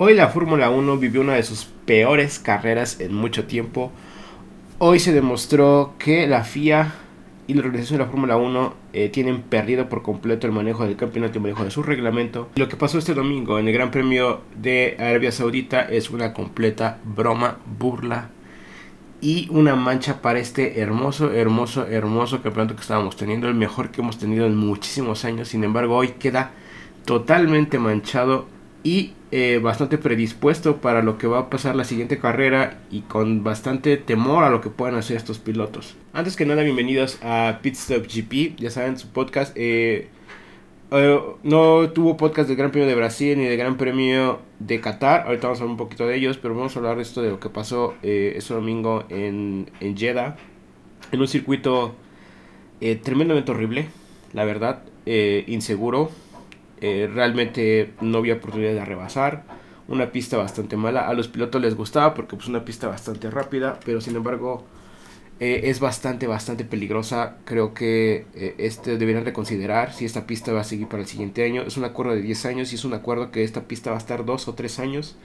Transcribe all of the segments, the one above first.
Hoy la Fórmula 1 vivió una de sus peores carreras en mucho tiempo. Hoy se demostró que la FIA y la organización de la Fórmula 1 eh, tienen perdido por completo el manejo del campeonato y el manejo de su reglamento. Lo que pasó este domingo en el Gran Premio de Arabia Saudita es una completa broma, burla y una mancha para este hermoso, hermoso, hermoso campeonato que estábamos teniendo, el mejor que hemos tenido en muchísimos años. Sin embargo, hoy queda totalmente manchado y eh, bastante predispuesto para lo que va a pasar la siguiente carrera y con bastante temor a lo que puedan hacer estos pilotos. Antes que nada, bienvenidos a Pitstop GP, ya saben, su podcast. Eh, eh, no tuvo podcast del Gran Premio de Brasil ni del Gran Premio de Qatar, ahorita vamos a hablar un poquito de ellos, pero vamos a hablar de esto de lo que pasó este domingo en, en Jeddah, en un circuito tremendamente horrible, la verdad, inseguro eh, realmente no había oportunidad de rebasar. Una pista bastante mala. A los pilotos les gustaba porque es pues, una pista bastante rápida. Pero sin embargo eh, es bastante, bastante peligrosa. Creo que eh, este deberían reconsiderar si esta pista va a seguir para el siguiente año. Es un acuerdo de 10 años y es un acuerdo que esta pista va a estar 2 o 3 años.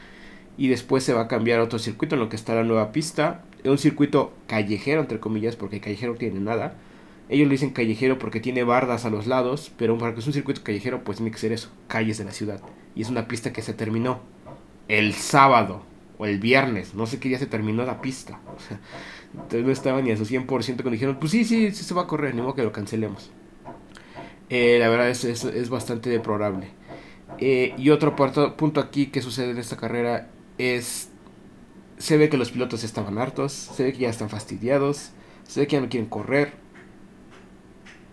Y después se va a cambiar a otro circuito en lo que está la nueva pista. Es un circuito callejero, entre comillas, porque callejero no tiene nada ellos le dicen callejero porque tiene bardas a los lados, pero para que es un circuito callejero, pues tiene que ser eso, calles de la ciudad. Y es una pista que se terminó el sábado o el viernes, no sé qué día se terminó la pista. entonces no estaba ni a su 100% cuando dijeron, pues sí, sí, sí se va a correr, ni modo que lo cancelemos. Eh, la verdad es, es, bastante deplorable. Eh, y otro punto aquí que sucede en esta carrera es, se ve que los pilotos estaban hartos, se ve que ya están fastidiados, se ve que ya no quieren correr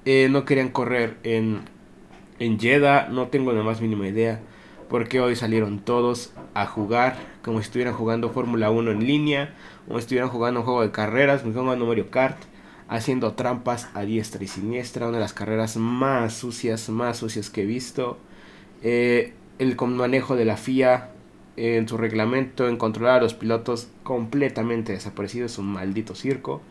eh, no querían correr en, en Jeddah, no tengo la más mínima idea. Porque hoy salieron todos a jugar como si estuvieran jugando Fórmula 1 en línea, como si estuvieran jugando un juego de carreras, como jugando Mario Kart, haciendo trampas a diestra y siniestra. Una de las carreras más sucias, más sucias que he visto. Eh, el manejo de la FIA en su reglamento, en controlar a los pilotos completamente desaparecido, es un maldito circo.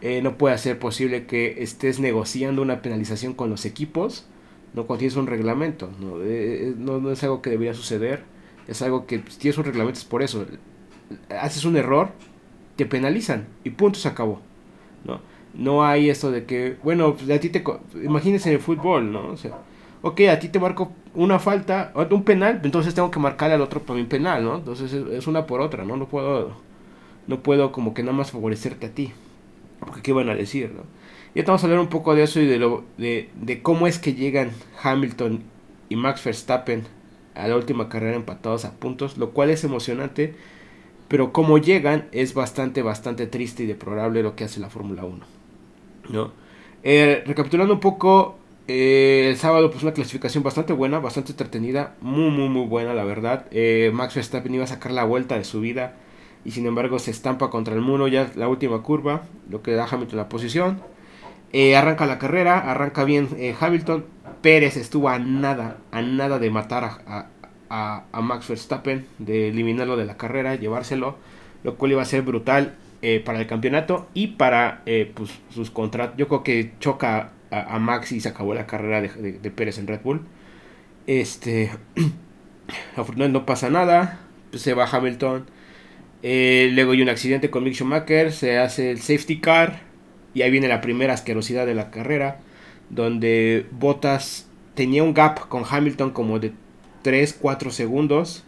Eh, no puede ser posible que estés negociando una penalización con los equipos, no cuando tienes un reglamento. No, eh, eh, no, es algo que debería suceder, es algo que si tienes un reglamento es por eso. Haces un error, te penalizan y punto se acabó. No, no hay esto de que, bueno, pues, a ti te... Imagínense en el fútbol, ¿no? O sea, ok, a ti te marco una falta, un penal, entonces tengo que marcarle al otro mi penal, ¿no? Entonces es, una por otra, ¿no? No puedo, no puedo como que nada más favorecerte a ti. Porque qué van a decir, ¿no? Ya estamos a hablar un poco de eso y de, lo, de, cómo es que llegan Hamilton y Max Verstappen a la última carrera empatados a puntos, lo cual es emocionante, pero cómo llegan es bastante, bastante triste y deplorable lo que hace la Fórmula 1. ¿no? Eh, recapitulando un poco, eh, el sábado pues una clasificación bastante buena, bastante entretenida, muy, muy, muy buena la verdad. Eh, Max Verstappen iba a sacar la vuelta de su vida y sin embargo se estampa contra el muro ya la última curva, lo que da Hamilton la posición. Eh, arranca la carrera, arranca bien eh, Hamilton. Pérez estuvo a nada, a nada de matar a, a, Max Verstappen, de eliminarlo de la carrera, llevárselo, lo cual iba a ser brutal eh, para el campeonato y para pues, sus contratos. Yo creo que choca a, Max y se acabó la carrera de, de Pérez en Red Bull. Este, afortunadamente no pasa nada, se va Hamilton eh, luego hay un accidente con Mick Schumacher, se hace el safety car y ahí viene la primera asquerosidad de la carrera, donde Bottas tenía un gap con Hamilton como de 3-4 segundos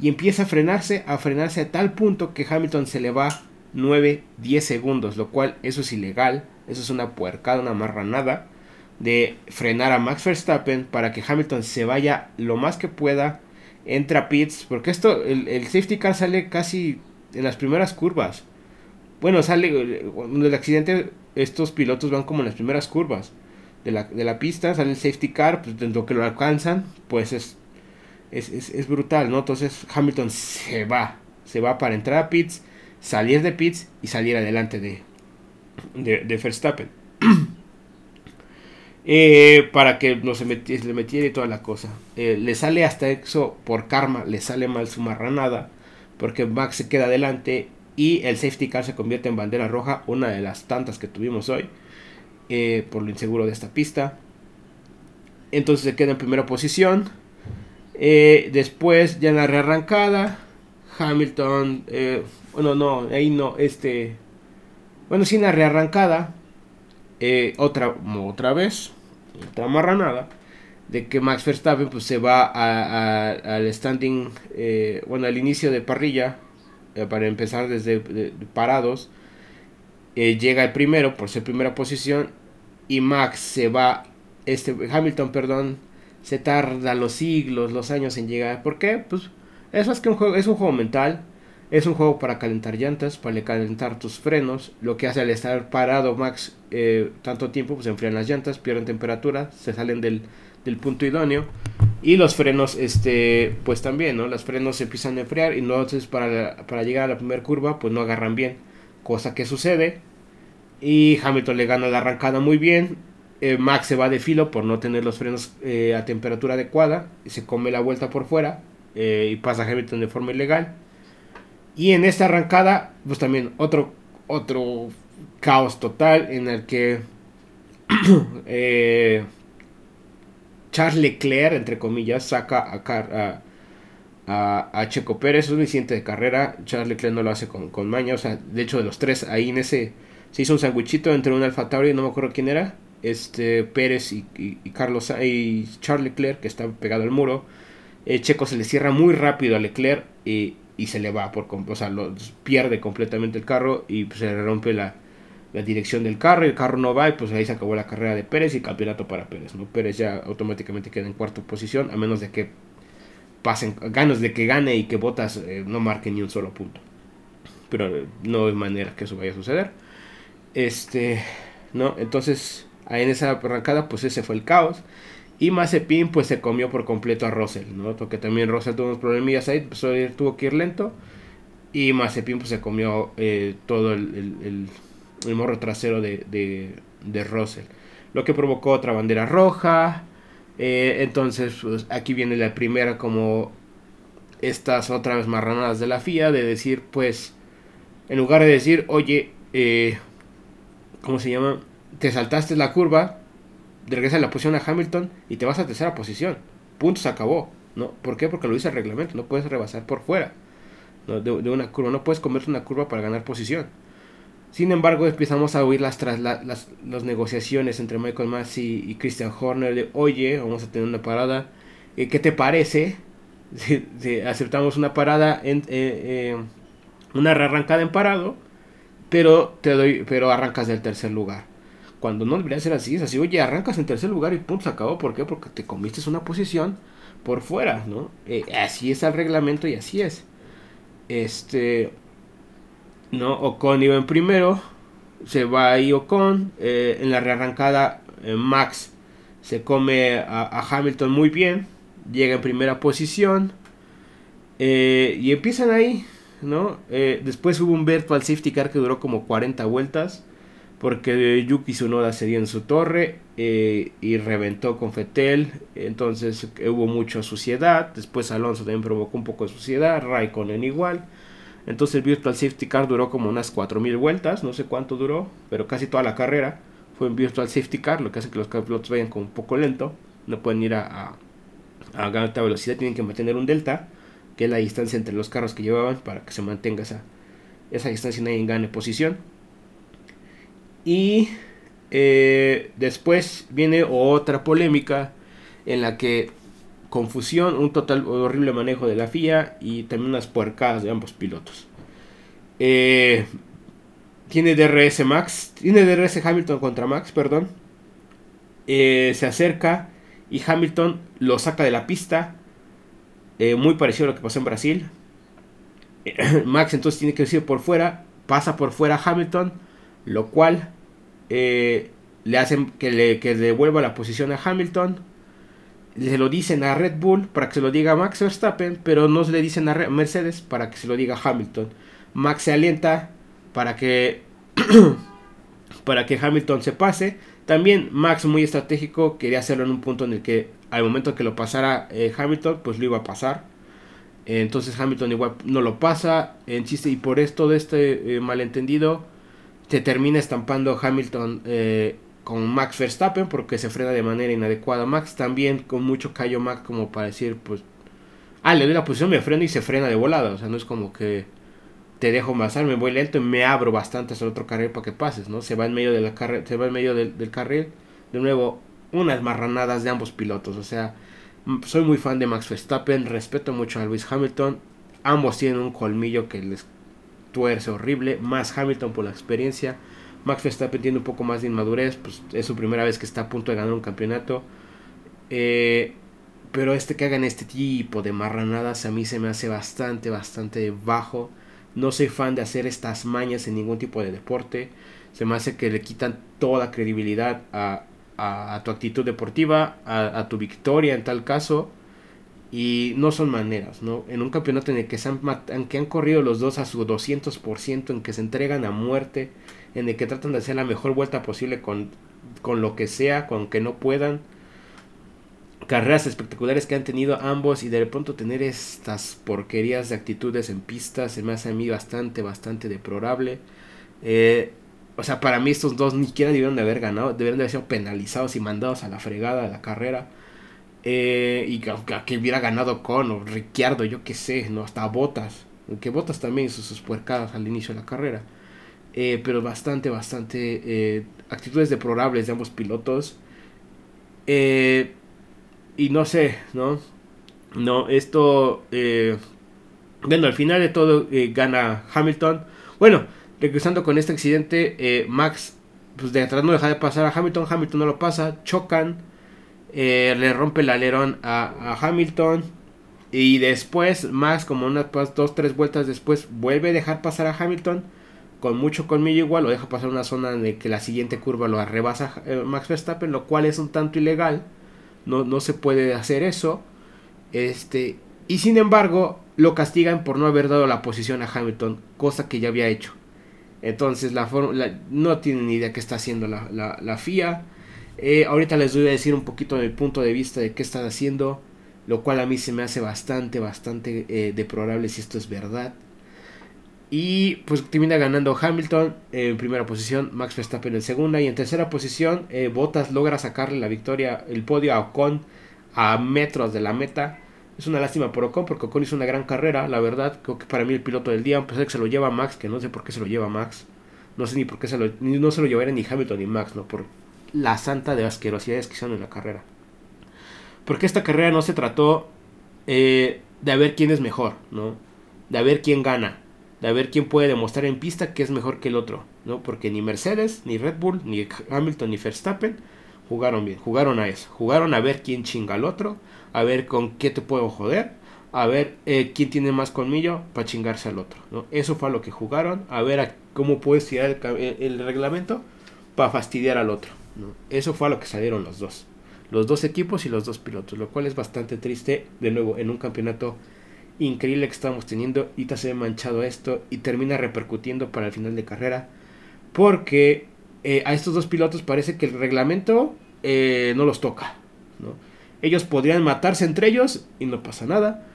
y empieza a frenarse, a frenarse a tal punto que Hamilton se le va 9-10 segundos, lo cual eso es ilegal, eso es una puercada, una marranada de frenar a Max Verstappen para que Hamilton se vaya lo más que pueda entra pits, porque esto, el, safety car sale casi en las primeras curvas. Bueno, sale, cuando el accidente, estos pilotos van como en las primeras curvas de la, de la pista, sale el safety car, pues lo que lo alcanzan, pues es, es, es, brutal, ¿no? Entonces Hamilton se va, se va para entrar a pits, salir de pits y salir adelante de, de, de Verstappen. Eh, para que no se le metiera y toda la cosa. Eh, le sale hasta eso por karma, le sale mal su marranada, porque Max se queda adelante y el safety car se convierte en bandera roja, una de las tantas que tuvimos hoy, eh, por lo inseguro de esta pista. Entonces se queda en primera posición. Eh, después, ya en la rearrancada, Hamilton, bueno, no, ahí no, este, bueno, sí en la rearrancada, eh, otra, otra vez, otra marranada, de que Max Verstappen pues se va al standing, bueno, al inicio de parrilla, para empezar desde parados, llega el primero por ser primera posición y Max se va, este, Hamilton, perdón, se tarda los siglos, los años en llegar. ¿Por qué? Pues eso es que un juego, es un juego mental, es un juego para calentar llantas, para calentar tus frenos. Lo que hace al estar parado Max eh, tanto tiempo, pues enfrían las llantas, pierden temperatura, se salen del, del, punto idóneo. Y los frenos, este, pues también, ¿no? Los frenos se empiezan a enfriar y entonces para, para llegar a la primera curva, pues no agarran bien. Cosa que sucede. Y Hamilton le gana la arrancada muy bien eh, Max se va de filo por no tener los frenos eh, a temperatura adecuada. Y se come la vuelta por fuera. Y pasa Hamilton de forma ilegal. Y en esta arrancada, pues también otro, otro caos total en el que Charles Leclerc, entre comillas, saca a, a, a, Checo Pérez. Es un incidente de carrera. Charles Leclerc no lo hace con, con maña. O sea, de hecho, de los tres, ahí en ese se hizo un sandwichito entre un Alfa Tauri no me acuerdo quién era este Pérez y, Carlos y Charles Leclerc que está pegado al muro. Eh, Checo se le cierra muy rápido a Leclerc y, se le va por o sea, lo, pierde completamente el carro y pues, se rompe la, dirección del carro, el carro no va y pues ahí se acabó la carrera de Pérez y campeonato para Pérez, ¿no? Pérez ya automáticamente queda en cuarta posición a menos de que pasen ganas de que gane y que Botas eh, no marque ni un solo punto. Pero eh, no hay manera que eso vaya a suceder. Este, no, entonces en esa arrancada pues ese fue el caos. Y Mazepin pues se comió por completo a Russell, ¿no? Porque también Russell tuvo unos problemillas ahí, pues, tuvo que ir lento. Y Mazepin pues se comió eh, todo el, el, morro trasero de, de, Russell. Lo que provocó otra bandera roja. Eh, entonces pues, aquí viene la primera como estas otra vez marranadas de la FIA de decir pues en lugar de decir oye eh, ¿cómo se llama? te saltaste la curva, regresas a la posición a Hamilton y te vas a tercera posición. Punto, se acabó. ¿no? ¿Por qué? Porque lo dice el reglamento, no puedes rebasar por fuera de, una curva, no puedes comerte una curva para ganar posición. Sin embargo, empezamos a oír las, tras, las, negociaciones entre Michael Massey y Christian Horner de, oye, vamos a tener una parada, eh, ¿qué te parece si, aceptamos una parada, en, eh, eh, una arrancada en parado, pero, te doy, pero arrancas del tercer lugar? Cuando no debería ser así, es así, oye, arrancas en tercer lugar y punto, se acabó. ¿Por qué? Porque te comiste una posición por fuera, ¿no? Eh, así es el reglamento y así es. Este, ¿no? Ocon iba en primero, se va ahí Ocon, eh, en la rearrancada eh, Max se come a, Hamilton muy bien, llega en primera posición y empiezan ahí, ¿no? después hubo un virtual safety car que duró como 40 vueltas porque Yuki Tsunoda se dio en su torre eh, y reventó con Fetel, entonces hubo mucha suciedad, después Alonso también provocó un poco de suciedad, Raikkonen igual, entonces el Virtual Safety Car duró como unas 4000 vueltas, no sé cuánto duró, pero casi toda la carrera fue en Virtual Safety Car, lo que hace que los pilotos vayan como un poco lento, no pueden ir a, a, alta velocidad, tienen que mantener un delta, que es la distancia entre los carros que llevaban para que se mantenga esa, esa distancia y nadie gane posición. Y eh, después viene otra polémica en la que confusión, un total horrible manejo de la FIA y también unas puercadas de ambos pilotos. Eh, tiene DRS Max, tiene DRS Hamilton contra Max, perdón. Eh, se acerca y Hamilton lo saca de la pista. muy parecido a lo que pasó en Brasil. Max entonces tiene que ir por fuera, pasa por fuera Hamilton lo cual eh, le hacen que le devuelva la posición a Hamilton. Se lo dicen a Red Bull para que se lo diga a Max Verstappen, pero no se le dicen a Mercedes para que se lo diga a Hamilton. Max se alienta para que para que Hamilton se pase. También Max muy estratégico quería hacerlo en un punto en el que al momento que lo pasara eh, Hamilton, pues lo iba a pasar. Entonces Hamilton igual no lo pasa. En chiste, y por esto de este eh, malentendido, se termina estampando Hamilton eh, con Max Verstappen porque se frena de manera inadecuada. Max también con mucho callo Max como para decir, pues ah, le doy la posición, me freno y se frena de volada. O sea, no es como que te dejo pasar, me voy lento y me abro bastante hacia el otro carril para que pases, ¿no? Se va en medio, de la se va en medio del, del carril. De nuevo, unas marranadas de ambos pilotos. O sea, soy muy fan de Max Verstappen, respeto mucho a Lewis Hamilton. Ambos tienen un colmillo que les tuerce horrible. Más Hamilton por la experiencia. Max Verstappen tiene un poco más de inmadurez. Pues es su primera vez que está a punto de ganar un campeonato. Eh, pero este que hagan este tipo de marranadas a mí se me hace bastante, bastante bajo. No soy fan de hacer estas mañas en ningún tipo de deporte. Se me hace que le quitan toda credibilidad a, tu actitud deportiva, a, tu victoria en tal caso. Y no son maneras, ¿no? En un campeonato en el que, se han, en que han corrido los dos a su 200%, en que se entregan a muerte, en el que tratan de hacer la mejor vuelta posible con, con lo que sea, con que no puedan carreras espectaculares que han tenido ambos y de pronto tener estas porquerías de actitudes en pistas se me hace a mí bastante, bastante deplorable. Eh, o sea, para mí estos dos ni siquiera debieron de haber ganado, debieron de haber sido penalizados y mandados a la fregada de la carrera. Eh, y que, que, hubiera ganado con o Ricciardo, yo qué sé, no hasta Botas. Que Botas también hizo sus puercadas al inicio de la carrera. Eh, pero bastante, bastante actitudes deplorables de ambos pilotos. Eh, y no sé, ¿no? No, esto, eh, bueno, al final de todo eh, gana Hamilton. Bueno, regresando con este accidente, eh, Max, pues de atrás no deja de pasar a Hamilton, Hamilton no lo pasa, chocan, le rompe el alerón a, Hamilton. Y después, Max, como unas dos, tres vueltas después, vuelve a dejar pasar a Hamilton. Con mucho colmillo igual, lo deja pasar una zona la que la siguiente curva lo arrebasa Max Verstappen, lo cual es un tanto ilegal no, no se puede hacer eso. Este, y sin embargo, lo castigan por no haber dado la posición a Hamilton, cosa que ya había hecho. Entonces, la, no tienen ni idea qué está haciendo la, la, FIA. Eh, ahorita les voy a decir un poquito del punto de vista de qué están haciendo, lo cual a mí se me hace bastante, bastante eh, deplorable si esto es verdad. Y pues termina ganando Hamilton en primera posición, Max Verstappen en segunda y en tercera posición eh, Bottas logra sacarle la victoria, el podio a Ocon a metros de la meta. Es una lástima por Ocon porque Ocon hizo una gran carrera, la verdad, creo que para mí el piloto del día, a pesar que se lo lleva Max, que no sé por qué se lo lleva Max, no sé ni por qué se lo, no se lo llevaría ni Hamilton ni Max, no por la santa de asquerosidades que hicieron en la carrera. Porque esta carrera no se trató eh, de a ver quién es mejor, ¿no? De a ver quién gana de ver quién puede demostrar en pista que es mejor que el otro, ¿no? Porque ni Mercedes, ni Red Bull, ni Hamilton, ni Verstappen jugaron bien, jugaron a eso, jugaron a ver quién chinga al otro, a ver con qué te puedo joder, a ver eh, quién tiene más colmillo para chingarse al otro, ¿no? Eso fue a lo que jugaron, a ver cómo puedes tirar el, reglamento para fastidiar al otro, Eso fue a lo que salieron los dos, los dos equipos y los dos pilotos, lo cual es bastante triste, de nuevo, en un campeonato increíble que estamos teniendo. Y se ve manchado esto y termina repercutiendo para el final de carrera. Porque eh, a estos dos pilotos parece que el reglamento eh, no los toca. Ellos podrían matarse entre ellos y no pasa nada.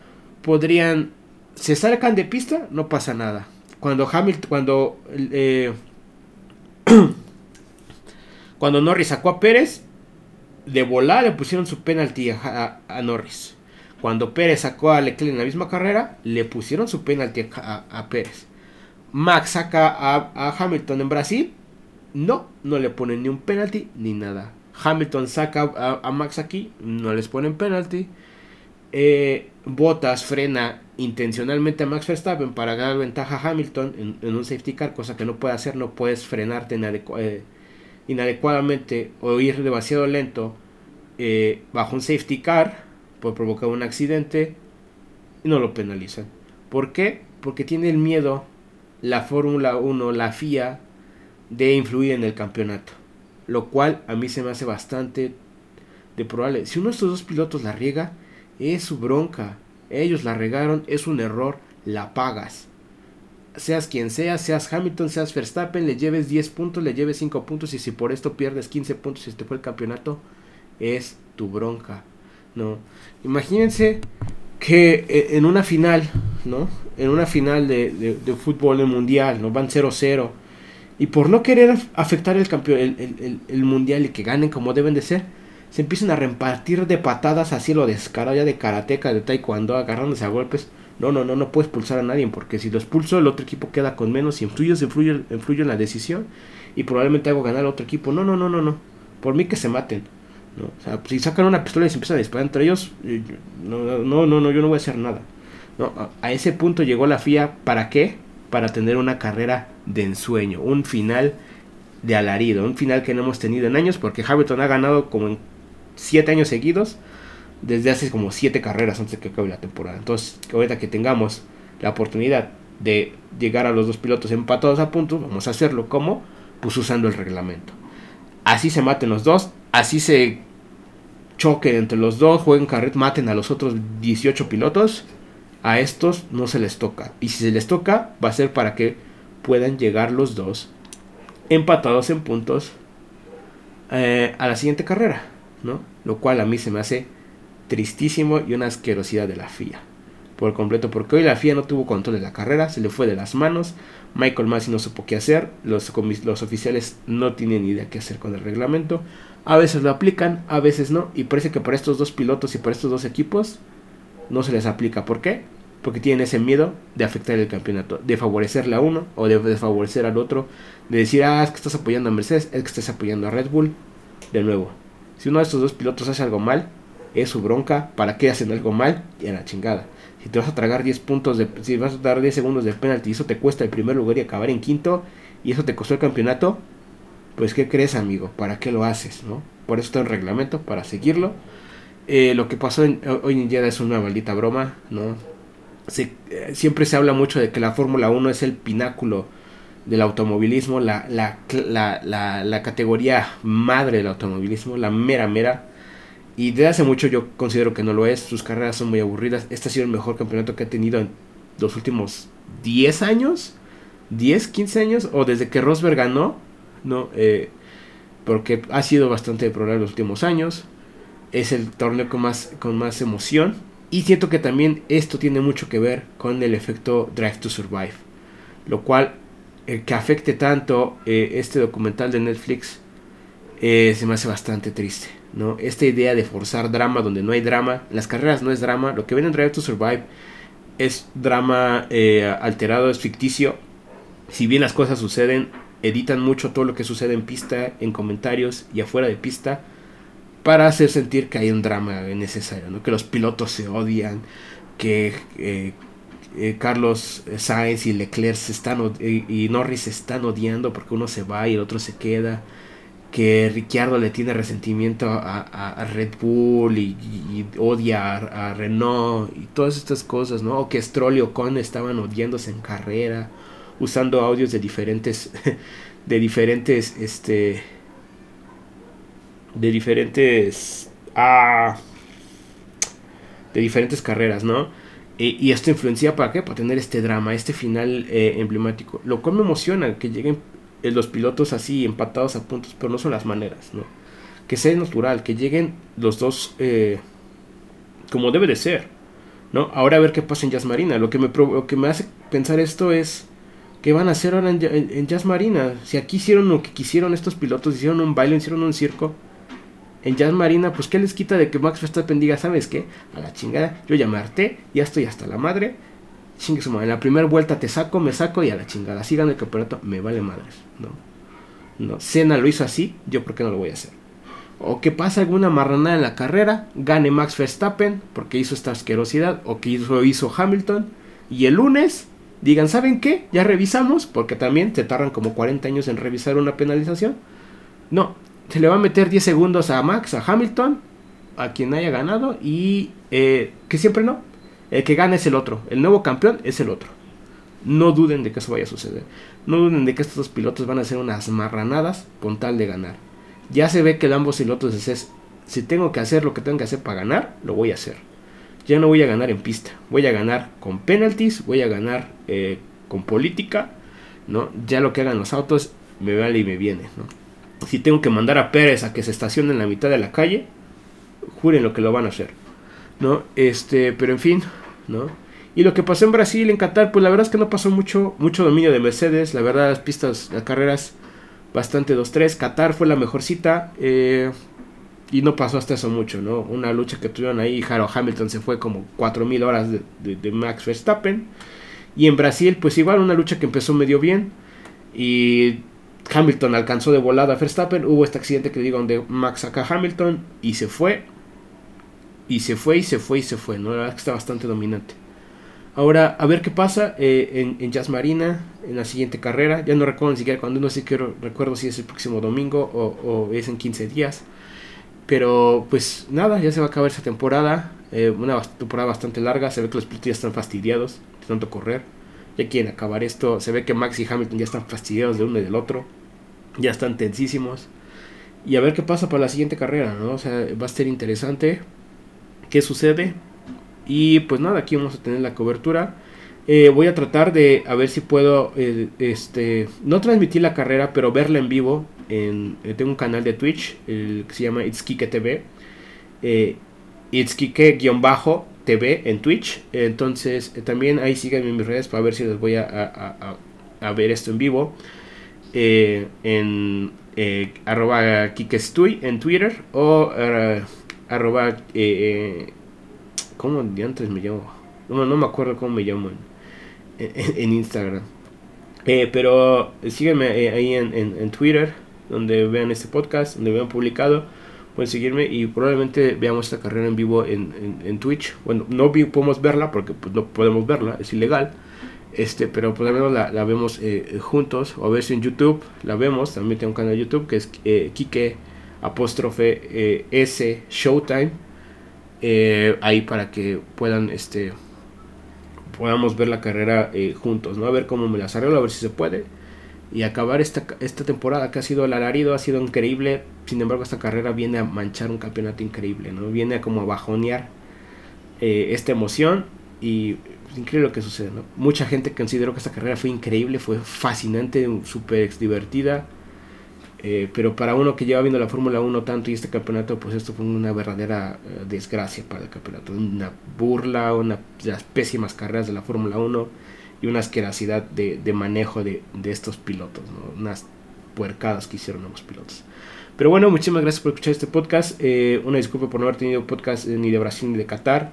Podrían... Se salgan de pista, no pasa nada. Cuando Hamilton... Cuando... Eh, cuando Norris sacó a Pérez, de volar le pusieron su penalti a Norris. Cuando Pérez sacó a Leclerc en la misma carrera, le pusieron su penalti a, Pérez. Max saca a, Hamilton en Brasil. No, no le ponen ni un penalti ni nada. Hamilton saca a, Max aquí, no les ponen penalti. Eh, Bottas frena intencionalmente a Max Verstappen para dar ventaja a Hamilton en, un safety car, cosa que no puede hacer, no puedes frenarte eh, inadecuadamente o ir demasiado lento eh, bajo un safety car por provocar un accidente y no lo penalizan. ¿Por qué? Porque tiene el miedo la Fórmula 1, la FIA, de influir en el campeonato. Lo cual a mí se me hace bastante de probable. Si uno de estos dos pilotos la riega, es su bronca. Ellos la regaron, es un error, la pagas. Seas quien sea, seas Hamilton, seas Verstappen, le lleves 10 puntos, le lleves 5 puntos y si por esto pierdes 15 puntos y este fue el campeonato, es tu bronca. ¿no? Imagínense que eh, en una final, ¿no? En una final de, de, fútbol mundial, ¿no? Van 0-0. Y por no querer afectar el campeón, el, mundial y que ganen como deben de ser, se empiezan a repartir de patadas así lo descarado ya de karateca, de taekwondo, agarrándose a golpes. No, no, no, no puedes pulsar a nadie porque si lo expulso el otro equipo queda con menos y influye, influye, influye en la decisión y probablemente hago ganar al otro equipo. No, no, no, no, no. Por mí que se maten. ¿no? O sea, si sacan una pistola y se empiezan a disparar entre ellos, no, no, no, no yo no voy a hacer nada. ¿no? A ese punto llegó la FIA, ¿para qué? Para tener una carrera de ensueño, un final de alarido, un final que no hemos tenido en años porque Hamilton ha ganado como en 7 años seguidos desde hace como 7 carreras antes de que acabe la temporada. Entonces, ahorita que tengamos la oportunidad de llegar a los dos pilotos empatados a puntos, vamos a hacerlo como pues usando el reglamento. Así se maten los dos, así se choquen entre los dos, jueguen carret, maten a los otros 18 pilotos. A estos no se les toca. Y si se les toca, va a ser para que puedan llegar los dos empatados en puntos eh, a la siguiente carrera, ¿no? Lo cual a mí se me hace tristísimo y una asquerosidad de la FIA. Por completo, porque hoy la FIA no tuvo control de la carrera, se le fue de las manos. Michael Massey no supo qué hacer, los, oficiales no tienen idea qué hacer con el reglamento. A veces lo aplican, a veces no. Y parece que para estos dos pilotos y para estos dos equipos no se les aplica. ¿Por qué? Porque tienen ese miedo de afectar el campeonato, de favorecerle a uno o de desfavorecer al otro, de decir, ah, es que estás apoyando a Mercedes, es que estás apoyando a Red Bull. De nuevo, si uno de estos dos pilotos hace algo mal, es su bronca, ¿para qué hacen algo mal? Y a la chingada. Si te vas a tragar 10 puntos, de, si vas a dar 10 segundos de penalti y eso te cuesta el primer lugar y acabar en quinto, y eso te costó el campeonato, pues ¿qué crees amigo? ¿Para qué lo haces? ¿no? Por eso está el reglamento, para seguirlo. Eh, lo que pasó hoy en día es una maldita broma, ¿no? Eh, siempre se habla mucho de que la Fórmula 1 es el pináculo del automovilismo, la, la, la, la, categoría madre del automovilismo, la mera mera. Y desde hace mucho yo considero que no lo es, sus carreras son muy aburridas. Este ha sido el mejor campeonato que ha tenido en los últimos 10 años, 10, 15 años, o desde que Rosberg ganó, ¿no? Eh, porque ha sido bastante problema en los últimos años. Es el torneo con más, con más emoción. Y siento que también esto tiene mucho que ver con el efecto Drive to Survive. Lo cual, eh, que afecte tanto eh, este documental de Netflix, eh, se me hace bastante triste. ¿No? Esta idea de forzar drama donde no hay drama. Las carreras no es drama. Lo que ven en Drive to Survive es drama alterado, es ficticio. Si bien las cosas suceden, editan mucho todo lo que sucede en pista, en comentarios y afuera de pista para hacer sentir que hay un drama necesario, ¿no? que los pilotos se odian, que eh, eh, Carlos Sainz y Leclerc se están y Norris se están odiando porque uno se va y el otro se queda, que Ricciardo le tiene resentimiento a, Red Bull y, odia a, Renault y todas estas cosas, ¿no? O que Stroll y Ocon estaban odiándose en carrera, usando audios de diferentes, de diferentes, este, de diferentes ah, de diferentes carreras, ¿no? Y, esto influencia para qué? Para tener este drama, este final eh, emblemático. Lo cual me emociona que lleguen los pilotos así empatados a puntos, pero no son las maneras, ¿no? Que sea natural, que lleguen los dos eh, como debe de ser, ¿no? Ahora a ver qué pasa en Jazz Marina. Lo que me, lo que me hace pensar esto es ¿Qué van a hacer ahora en, en, Jazz Marina? Si aquí hicieron lo que quisieron estos pilotos, hicieron un baile, hicieron un circo, en Jazz Marina, pues ¿qué les quita de que Max Verstappen diga, ¿sabes qué? A la chingada, yo ya me ya estoy hasta la madre. Chingue su madre, en la primera vuelta te saco, me saco y a la chingada. Sigan el campeonato, me vale madres, ¿no? No, Cena lo hizo así, yo por qué no lo voy a hacer. O que pase alguna marranada en la carrera, gane Max Verstappen porque hizo esta asquerosidad, o que hizo, hizo Hamilton, y el lunes digan, ¿saben qué? Ya revisamos, porque también te tardan como 40 años en revisar una penalización. No, se le va a meter 10 segundos a Max, a Hamilton, a quien haya ganado y eh, que siempre no. El que gana es el otro. El nuevo campeón es el otro. No duden de que eso vaya a suceder. No duden de que estos dos pilotos van a hacer unas marranadas con tal de ganar. Ya se ve que ambos pilotos es, si tengo que hacer lo que tengo que hacer para ganar, lo voy a hacer. Ya no voy a ganar en pista. Voy a ganar con penalties, voy a ganar eh, con política. ¿no? Ya lo que hagan los autos me vale y me viene. ¿no? si tengo que mandar a Pérez a que se estacione en la mitad de la calle, juren lo que lo van a hacer, ¿no? Este, pero en fin, ¿no? Y lo que pasó en Brasil, en Qatar, pues la verdad es que no pasó mucho, mucho dominio de Mercedes, la verdad las pistas, las carreras bastante 2-3, Qatar fue la mejor cita, eh, y no pasó hasta eso mucho, ¿no? Una lucha que tuvieron ahí, Harold Hamilton se fue como 4.000 horas de, Max Verstappen. Y en Brasil, pues igual una lucha que empezó medio bien. Y Hamilton alcanzó de volada a Verstappen. Hubo este accidente que digo donde Max saca a Hamilton y se fue. Y se fue y se fue y se fue, ¿no? La verdad que está bastante dominante. Ahora, a ver qué pasa eh, en, Jazz Marina, en la siguiente carrera. Ya no recuerdo ni siquiera cuando, no sé qué recuerdo si es el próximo domingo o, es en 15 días. Pero pues nada, ya se va a acabar esa temporada. Eh, una temporada bastante larga. Se ve que los pilotos ya están fastidiados de tanto correr. Ya quieren acabar esto. Se ve que Max y Hamilton ya están fastidiados de uno y del otro. Ya están tensísimos. Y a ver qué pasa para la siguiente carrera, ¿no? O sea, va a ser interesante. ¿Qué sucede? Y pues nada, aquí vamos a tener la cobertura. Eh, voy a tratar de a ver si puedo eh, este no transmitir la carrera, pero verla en vivo. Eh, tengo un canal de Twitch el, que se llama It's Kike TV. It's Kike-TV en Twitch. Entonces también ahí síganme en mis redes para ver si les voy a, a, ver esto en vivo. en arroba Kikestuy en Twitter o arroba ¿Cómo antes me llamo? No, no me acuerdo cómo me llamo en, Instagram. Eh, pero sígueme eh, ahí en, Twitter, donde vean este podcast, donde vean publicado. Pueden seguirme y probablemente veamos esta carrera en vivo en, Twitch. Bueno, no podemos verla porque pues, no podemos verla, es ilegal. Este, pero por lo menos la, vemos eh, juntos. O a si en YouTube la vemos. También tengo un canal de YouTube que es Kike apóstrofe S Showtime eh, ahí para que puedan este podamos ver la carrera eh, juntos, ¿no? A ver cómo me las arreglo, a ver si se puede. Y acabar esta, esta temporada que ha sido el alarido, ha sido increíble. Sin embargo, esta carrera viene a manchar un campeonato increíble, ¿no? Viene a como a bajonear eh, esta emoción. Y es increíble lo que sucede, ¿no? Mucha gente consideró que esta carrera fue increíble, fue fascinante, súper divertida. Eh, pero para uno que lleva viendo la Fórmula 1 tanto y este campeonato, pues esto fue una verdadera eh, desgracia para el campeonato. Una burla, una de las pésimas carreras de la Fórmula 1 y una asquerosidad de, manejo de, estos pilotos, unas puercadas que hicieron ambos pilotos. Pero bueno, muchísimas gracias por escuchar este podcast. Eh, una disculpa por no haber tenido podcast ni de Brasil ni de Qatar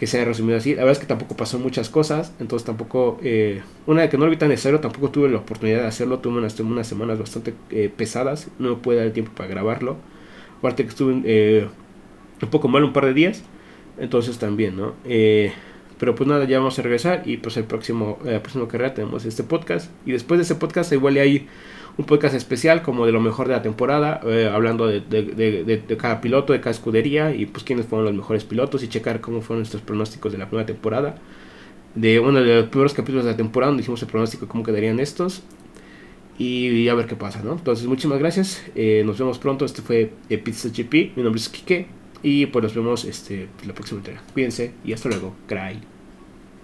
que se haya resumido así. La verdad es que tampoco pasó muchas cosas, entonces tampoco, eh, una de que no lo vi tan necesario, tampoco tuve la oportunidad de hacerlo, tuve unas, unas semanas bastante eh, pesadas, no me pude dar el tiempo para grabarlo. Aparte que estuve eh, un poco mal un par de días, entonces también, ¿no? pero pues nada, ya vamos a regresar y pues el próximo, la próxima carrera tenemos este podcast y después de ese podcast igual hay un podcast especial como de lo mejor de la temporada, eh, hablando de, cada piloto, de cada escudería y pues quiénes fueron los mejores pilotos y checar cómo fueron nuestros pronósticos de la primera temporada. De uno de los primeros capítulos de la temporada donde hicimos el pronóstico de cómo quedarían estos y, a ver qué pasa, ¿no? Entonces muchísimas gracias, eh, nos vemos pronto, este fue Pizza GP, mi nombre es Kike y pues nos vemos este, la próxima entrega. Cuídense y hasta luego, cry.